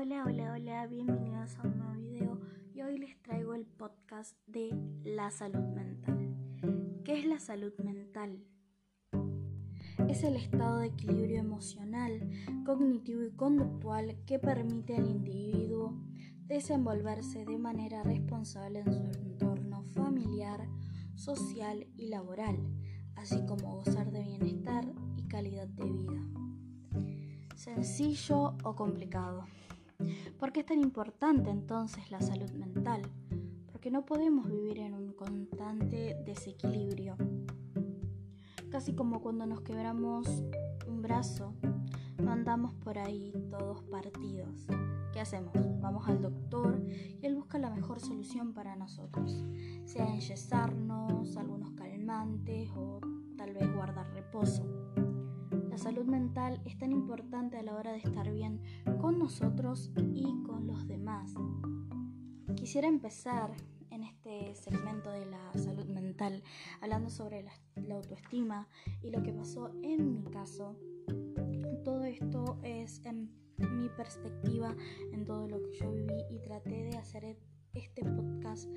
Hola, hola, hola, bienvenidos a un nuevo video y hoy les traigo el podcast de la salud mental. ¿Qué es la salud mental? Es el estado de equilibrio emocional, cognitivo y conductual que permite al individuo desenvolverse de manera responsable en su entorno familiar, social y laboral, así como gozar de bienestar y calidad de vida sencillo o complicado. ¿Por qué es tan importante entonces la salud mental? Porque no podemos vivir en un constante desequilibrio. Casi como cuando nos quebramos un brazo, no andamos por ahí todos partidos. ¿Qué hacemos? Vamos al doctor y él busca la mejor solución para nosotros, sea enyesarnos, algunos calmantes o tal vez guardar reposo. La salud mental es tan importante a la hora de estar bien con nosotros y con los demás. Quisiera empezar en este segmento de la salud mental hablando sobre la, autoestima y lo que pasó en mi caso. Todo esto es en mi perspectiva, en todo lo que yo viví y traté de hacer este podcast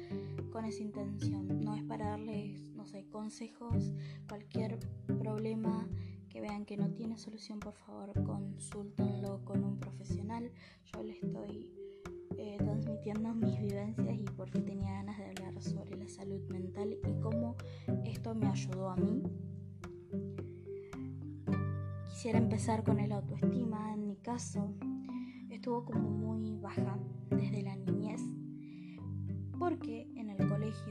con esa intención. No es para darles, no sé, consejos, cualquier problema que vean que no tiene solución, por favor, consúltenlo con un profesional. Yo le estoy eh, transmitiendo mis vivencias y porque tenía ganas de hablar sobre la salud mental y cómo esto me ayudó a mí. Quisiera empezar con el autoestima. En mi caso, estuvo como muy baja desde la niñez, porque en el colegio,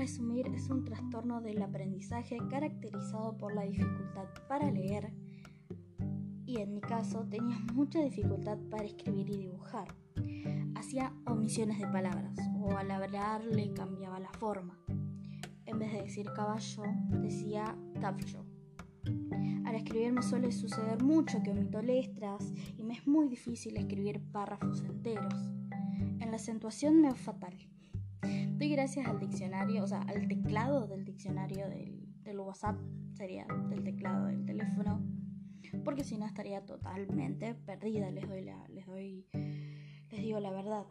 resumir, es un trastorno del aprendizaje caracterizado por la dificultad para leer y en mi caso tenía mucha dificultad para escribir y dibujar. Hacía omisiones de palabras o al hablar le cambiaba la forma. En vez de decir caballo, decía caballo. Al escribir me suele suceder mucho que omito letras y me es muy difícil escribir párrafos enteros. En la acentuación me es fatal. Doy gracias al diccionario, o sea, al teclado del diccionario del, WhatsApp, sería del teclado del teléfono, porque si no estaría totalmente perdida, les doy la, les doy, les digo la verdad.